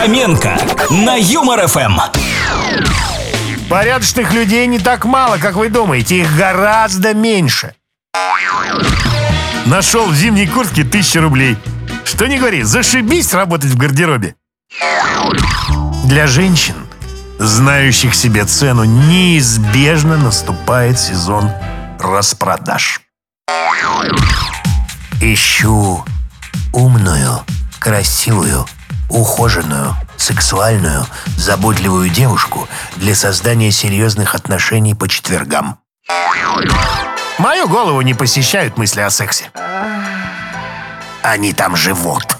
Фоменко на Юмор ФМ. Порядочных людей не так мало, как вы думаете. Их гораздо меньше. Нашел в зимней куртке тысячу рублей. Что не говори, зашибись работать в гардеробе. Для женщин, знающих себе цену, неизбежно наступает сезон распродаж. Ищу умную, красивую, ухоженную, сексуальную, заботливую девушку для создания серьезных отношений по четвергам. Мою голову не посещают мысли о сексе. Они там живут.